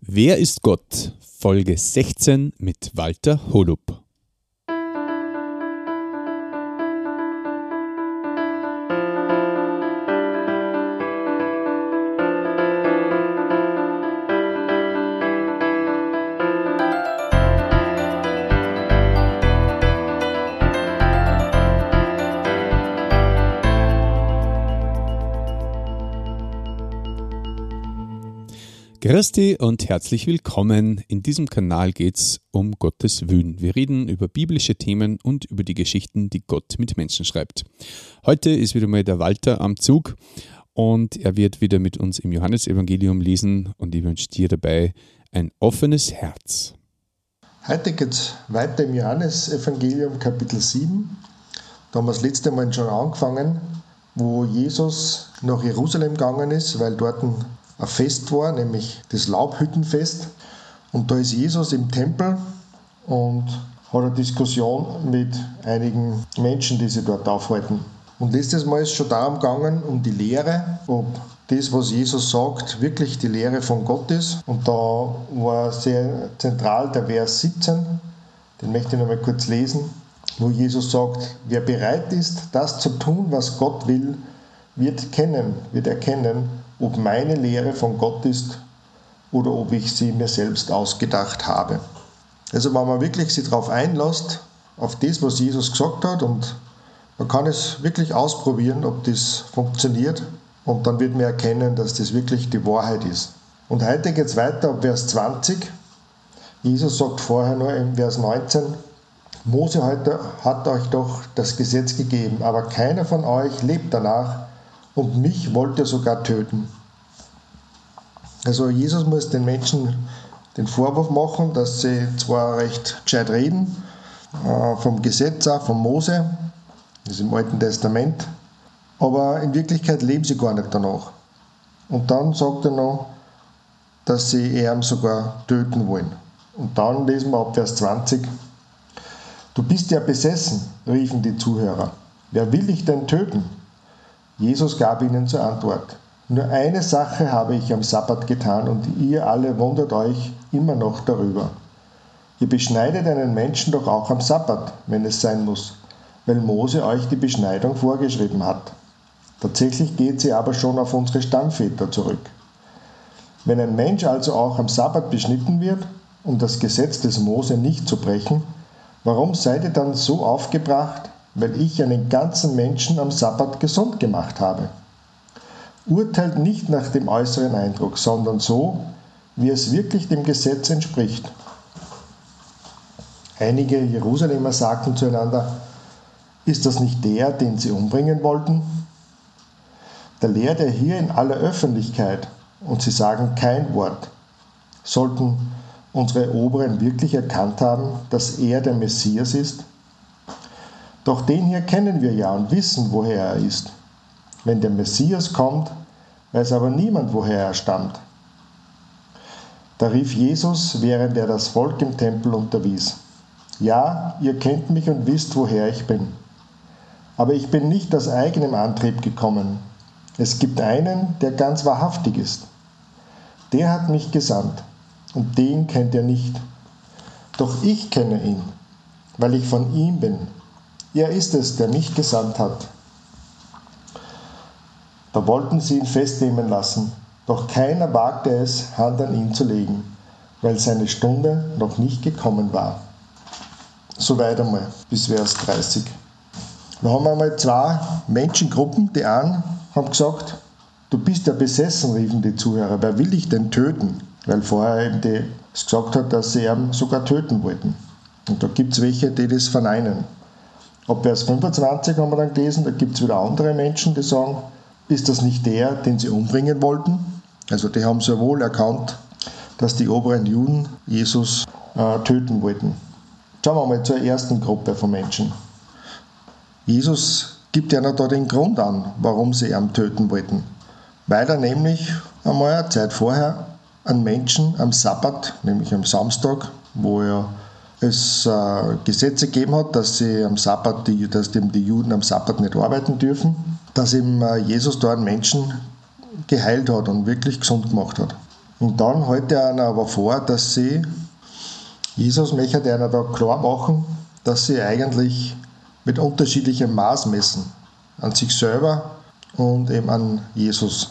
Wer ist Gott? Folge 16 mit Walter Holub. Christi und herzlich willkommen. In diesem Kanal geht es um Gottes Willen. Wir reden über biblische Themen und über die Geschichten, die Gott mit Menschen schreibt. Heute ist wieder mal der Walter am Zug und er wird wieder mit uns im Johannesevangelium lesen und ich wünsche dir dabei ein offenes Herz. Heute geht es weiter im Johannesevangelium Kapitel 7. Da haben wir das letzte Mal schon angefangen, wo Jesus nach Jerusalem gegangen ist, weil dort ein Fest war, nämlich das Laubhüttenfest. Und da ist Jesus im Tempel und hat eine Diskussion mit einigen Menschen, die sich dort aufhalten. Und letztes Mal ist es schon darum gegangen, um die Lehre, ob das, was Jesus sagt, wirklich die Lehre von Gott ist. Und da war sehr zentral der Vers 17, den möchte ich noch mal kurz lesen, wo Jesus sagt, wer bereit ist, das zu tun, was Gott will, wird kennen, wird erkennen, ob meine Lehre von Gott ist oder ob ich sie mir selbst ausgedacht habe. Also wenn man wirklich sich darauf einlässt, auf das, was Jesus gesagt hat, und man kann es wirklich ausprobieren, ob das funktioniert, und dann wird man erkennen, dass das wirklich die Wahrheit ist. Und heute geht es weiter ab Vers 20. Jesus sagt vorher nur im Vers 19, Mose heute hat euch doch das Gesetz gegeben, aber keiner von euch lebt danach, und mich wollte er sogar töten. Also Jesus muss den Menschen den Vorwurf machen, dass sie zwar recht gescheit reden, äh, vom Gesetz auch, von Mose, das ist im Alten Testament, aber in Wirklichkeit leben sie gar nicht danach. Und dann sagt er noch, dass sie ihn sogar töten wollen. Und dann lesen wir ab Vers 20. Du bist ja besessen, riefen die Zuhörer. Wer will dich denn töten? Jesus gab ihnen zur Antwort, nur eine Sache habe ich am Sabbat getan und ihr alle wundert euch immer noch darüber. Ihr beschneidet einen Menschen doch auch am Sabbat, wenn es sein muss, weil Mose euch die Beschneidung vorgeschrieben hat. Tatsächlich geht sie aber schon auf unsere Stammväter zurück. Wenn ein Mensch also auch am Sabbat beschnitten wird, um das Gesetz des Mose nicht zu brechen, warum seid ihr dann so aufgebracht, weil ich einen ganzen Menschen am Sabbat gesund gemacht habe. Urteilt nicht nach dem äußeren Eindruck, sondern so, wie es wirklich dem Gesetz entspricht. Einige Jerusalemer sagten zueinander, ist das nicht der, den sie umbringen wollten? Da lehrt er hier in aller Öffentlichkeit und sie sagen kein Wort. Sollten unsere Oberen wirklich erkannt haben, dass er der Messias ist? Doch den hier kennen wir ja und wissen, woher er ist. Wenn der Messias kommt, weiß aber niemand, woher er stammt. Da rief Jesus, während er das Volk im Tempel unterwies. Ja, ihr kennt mich und wisst, woher ich bin. Aber ich bin nicht aus eigenem Antrieb gekommen. Es gibt einen, der ganz wahrhaftig ist. Der hat mich gesandt und den kennt ihr nicht. Doch ich kenne ihn, weil ich von ihm bin er ist es, der mich gesandt hat. Da wollten sie ihn festnehmen lassen, doch keiner wagte es, Hand an ihn zu legen, weil seine Stunde noch nicht gekommen war. Soweit einmal, bis Vers 30. Da haben wir einmal zwei Menschengruppen. Die einen haben gesagt, du bist ja besessen, riefen die Zuhörer. Wer will dich denn töten? Weil vorher eben die es gesagt hat, dass sie ihn sogar töten wollten. Und da gibt es welche, die das verneinen. Ab Vers 25 haben wir dann gelesen, da gibt es wieder andere Menschen, die sagen, ist das nicht der, den sie umbringen wollten? Also die haben sehr wohl erkannt, dass die oberen Juden Jesus äh, töten wollten. Schauen wir mal zur ersten Gruppe von Menschen. Jesus gibt ja noch da den Grund an, warum sie ihn töten wollten. Weil er nämlich einmal eine Zeit vorher einen Menschen am Sabbat, nämlich am Samstag, wo er es äh, Gesetze gegeben hat, dass, sie am Sabbat die, dass die, die Juden am Sabbat nicht arbeiten dürfen, dass ihm äh, Jesus da einen Menschen geheilt hat und wirklich gesund gemacht hat. Und dann hält er einer aber vor, dass sie, Jesus möchte einer da klar machen, dass sie eigentlich mit unterschiedlichem Maß messen. An sich selber und eben an Jesus.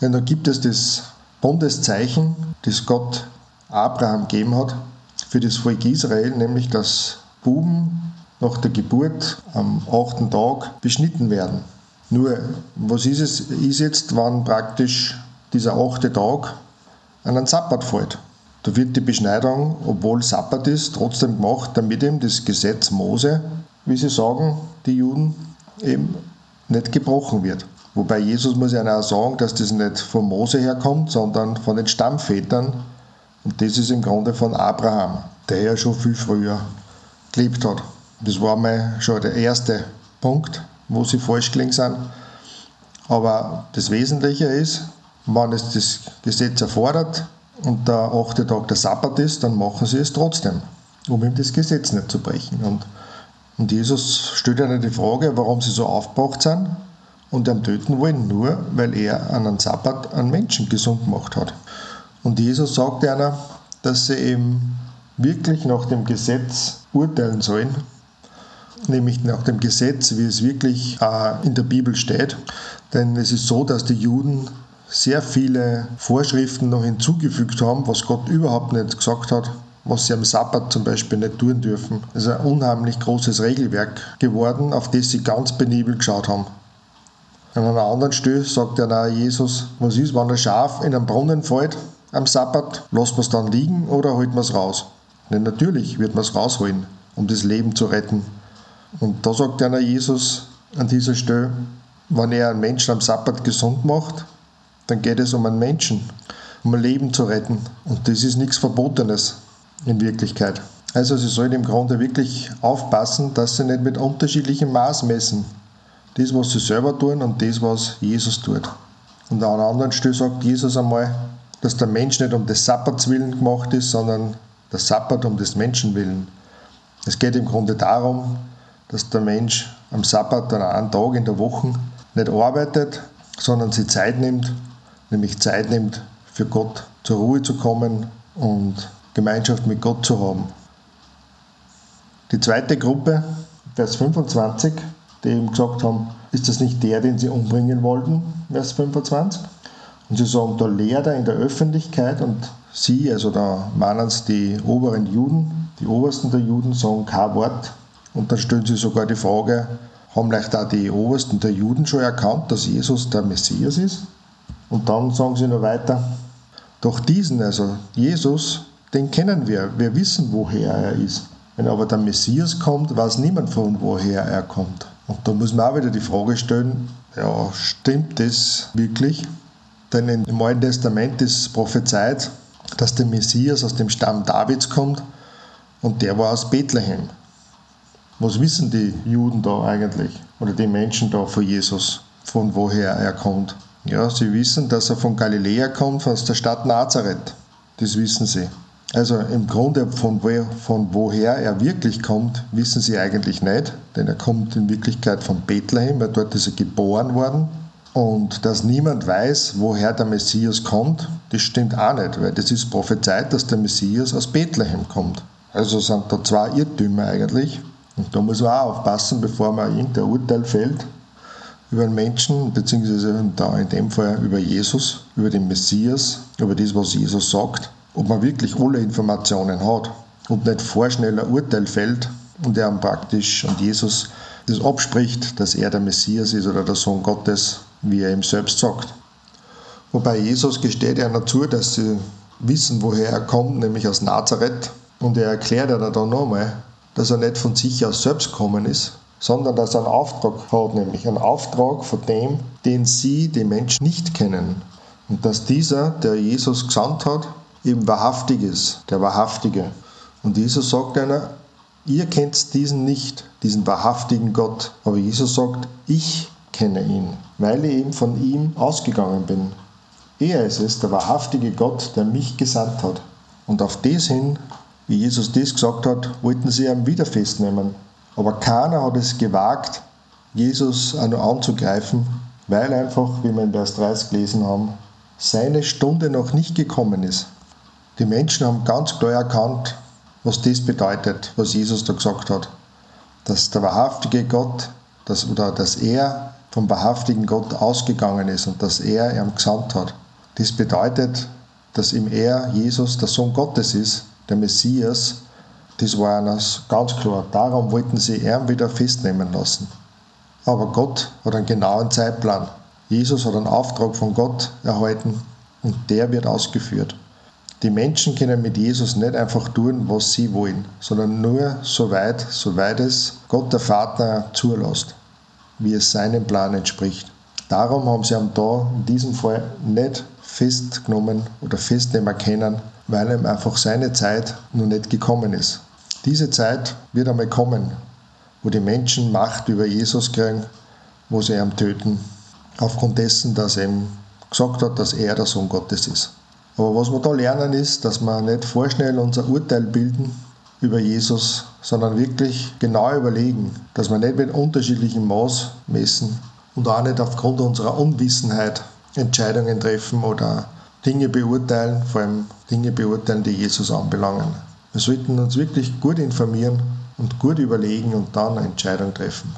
Denn da gibt es das Bundeszeichen, das Gott Abraham gegeben hat für das Volk Israel, nämlich dass Buben nach der Geburt am achten Tag beschnitten werden. Nur, was ist es ist jetzt, wann praktisch dieser achte Tag an einen Sabbat fällt? Da wird die Beschneidung, obwohl Sabbat ist, trotzdem gemacht, damit ihm das Gesetz Mose, wie sie sagen, die Juden, eben nicht gebrochen wird. Wobei Jesus muss ja auch sagen, dass das nicht von Mose herkommt, sondern von den Stammvätern. Und das ist im Grunde von Abraham, der ja schon viel früher gelebt hat. Das war mal schon der erste Punkt, wo sie falsch gelegen sind. Aber das Wesentliche ist, wenn es das Gesetz erfordert und der achte Tag der Sabbat ist, dann machen sie es trotzdem, um ihm das Gesetz nicht zu brechen. Und, und Jesus stellt ihnen die Frage, warum sie so aufgebracht sind und ihn töten wollen, nur weil er an einem Sabbat einen Menschen gesund gemacht hat. Und Jesus sagt ihnen, dass sie eben wirklich nach dem Gesetz urteilen sollen nämlich nach dem Gesetz, wie es wirklich äh, in der Bibel steht. Denn es ist so, dass die Juden sehr viele Vorschriften noch hinzugefügt haben, was Gott überhaupt nicht gesagt hat, was sie am Sabbat zum Beispiel nicht tun dürfen. Es ist ein unheimlich großes Regelwerk geworden, auf das sie ganz penibel geschaut haben. An einer anderen Stelle sagt ja Jesus, was ist, wenn ein Schaf in einen Brunnen fällt am Sabbat, lassen wir es dann liegen oder halten wir es raus? Denn natürlich wird man es rausholen, um das Leben zu retten. Und da sagt einer Jesus an dieser Stelle, wenn er einen Menschen am Sabbat gesund macht, dann geht es um einen Menschen, um ein Leben zu retten. Und das ist nichts Verbotenes in Wirklichkeit. Also sie sollen im Grunde wirklich aufpassen, dass sie nicht mit unterschiedlichem Maß messen. Das, was sie selber tun und das, was Jesus tut. Und an einer anderen Stelle sagt Jesus einmal, dass der Mensch nicht um des Sabbats willen gemacht ist, sondern der Sabbat um des Menschen willen. Es geht im Grunde darum, dass der Mensch am Sabbat an einem Tag in der Woche nicht arbeitet, sondern sich Zeit nimmt, nämlich Zeit nimmt, für Gott zur Ruhe zu kommen und Gemeinschaft mit Gott zu haben. Die zweite Gruppe, Vers 25, die eben gesagt haben, ist das nicht der, den sie umbringen wollten, Vers 25? Und sie sagen, da lehrt er in der Öffentlichkeit und sie, also da meinen es die oberen Juden, die obersten der Juden, sagen kein Wort und dann stellen sie sogar die Frage, haben vielleicht auch die Obersten der Juden schon erkannt, dass Jesus der Messias ist? Und dann sagen sie noch weiter, doch diesen, also Jesus, den kennen wir, wir wissen, woher er ist. Wenn aber der Messias kommt, weiß niemand von woher er kommt. Und da muss man auch wieder die Frage stellen, ja, stimmt das wirklich? Denn im Alten Testament ist prophezeit, dass der Messias aus dem Stamm Davids kommt und der war aus Bethlehem. Was wissen die Juden da eigentlich oder die Menschen da von Jesus, von woher er kommt? Ja, sie wissen, dass er von Galiläa kommt, aus der Stadt Nazareth. Das wissen sie. Also im Grunde von, wo, von woher er wirklich kommt, wissen sie eigentlich nicht, denn er kommt in Wirklichkeit von Bethlehem, weil dort ist er geboren worden. Und dass niemand weiß, woher der Messias kommt, das stimmt auch nicht, weil das ist prophezeit, dass der Messias aus Bethlehem kommt. Also sind da zwei Irrtümer eigentlich. Und da muss man auch aufpassen, bevor man irgendein Urteil fällt über einen Menschen, beziehungsweise da in dem Fall über Jesus, über den Messias, über das, was Jesus sagt, ob man wirklich alle Informationen hat und nicht vorschnell ein Urteil fällt und er praktisch und Jesus das abspricht, dass er der Messias ist oder der Sohn Gottes, wie er ihm selbst sagt. Wobei Jesus gesteht ja dazu, dass sie wissen, woher er kommt, nämlich aus Nazareth. Und er erklärt ja dann nochmal, dass er nicht von sich aus selbst gekommen ist, sondern dass er einen Auftrag hat, nämlich einen Auftrag von dem, den sie, die Menschen, nicht kennen. Und dass dieser, der Jesus gesandt hat, eben wahrhaftig ist, der Wahrhaftige. Und Jesus sagt einer, ihr kennt diesen nicht, diesen wahrhaftigen Gott. Aber Jesus sagt, ich kenne ihn, weil ich eben von ihm ausgegangen bin. Er ist es, der wahrhaftige Gott, der mich gesandt hat. Und auf das hin wie Jesus das gesagt hat, wollten sie ihn wieder festnehmen. Aber keiner hat es gewagt, Jesus auch noch anzugreifen, weil einfach, wie wir in Vers 30 gelesen haben, seine Stunde noch nicht gekommen ist. Die Menschen haben ganz klar erkannt, was das bedeutet, was Jesus da gesagt hat. Dass der wahrhaftige Gott, dass, oder dass er vom wahrhaftigen Gott ausgegangen ist und dass er ihn gesandt hat. Das bedeutet, dass ihm er, Jesus, der Sohn Gottes ist, der Messias. Das war ihnen ganz klar. Darum wollten sie ihn wieder festnehmen lassen. Aber Gott hat einen genauen Zeitplan. Jesus hat einen Auftrag von Gott erhalten und der wird ausgeführt. Die Menschen können mit Jesus nicht einfach tun, was sie wollen, sondern nur so weit, soweit es Gott der Vater zulässt, wie es seinem Plan entspricht. Darum haben sie am da in diesem Fall nicht festgenommen oder festnehmen können, weil ihm einfach seine Zeit noch nicht gekommen ist. Diese Zeit wird einmal kommen, wo die Menschen Macht über Jesus kriegen, wo sie ihn töten, aufgrund dessen, dass er ihm gesagt hat, dass er der Sohn Gottes ist. Aber was wir da lernen ist, dass wir nicht vorschnell unser Urteil bilden über Jesus, sondern wirklich genau überlegen, dass wir nicht mit unterschiedlichem Maß messen und auch nicht aufgrund unserer Unwissenheit Entscheidungen treffen oder Dinge beurteilen, vor allem Dinge beurteilen, die Jesus anbelangen. Wir sollten uns wirklich gut informieren und gut überlegen und dann eine Entscheidung treffen.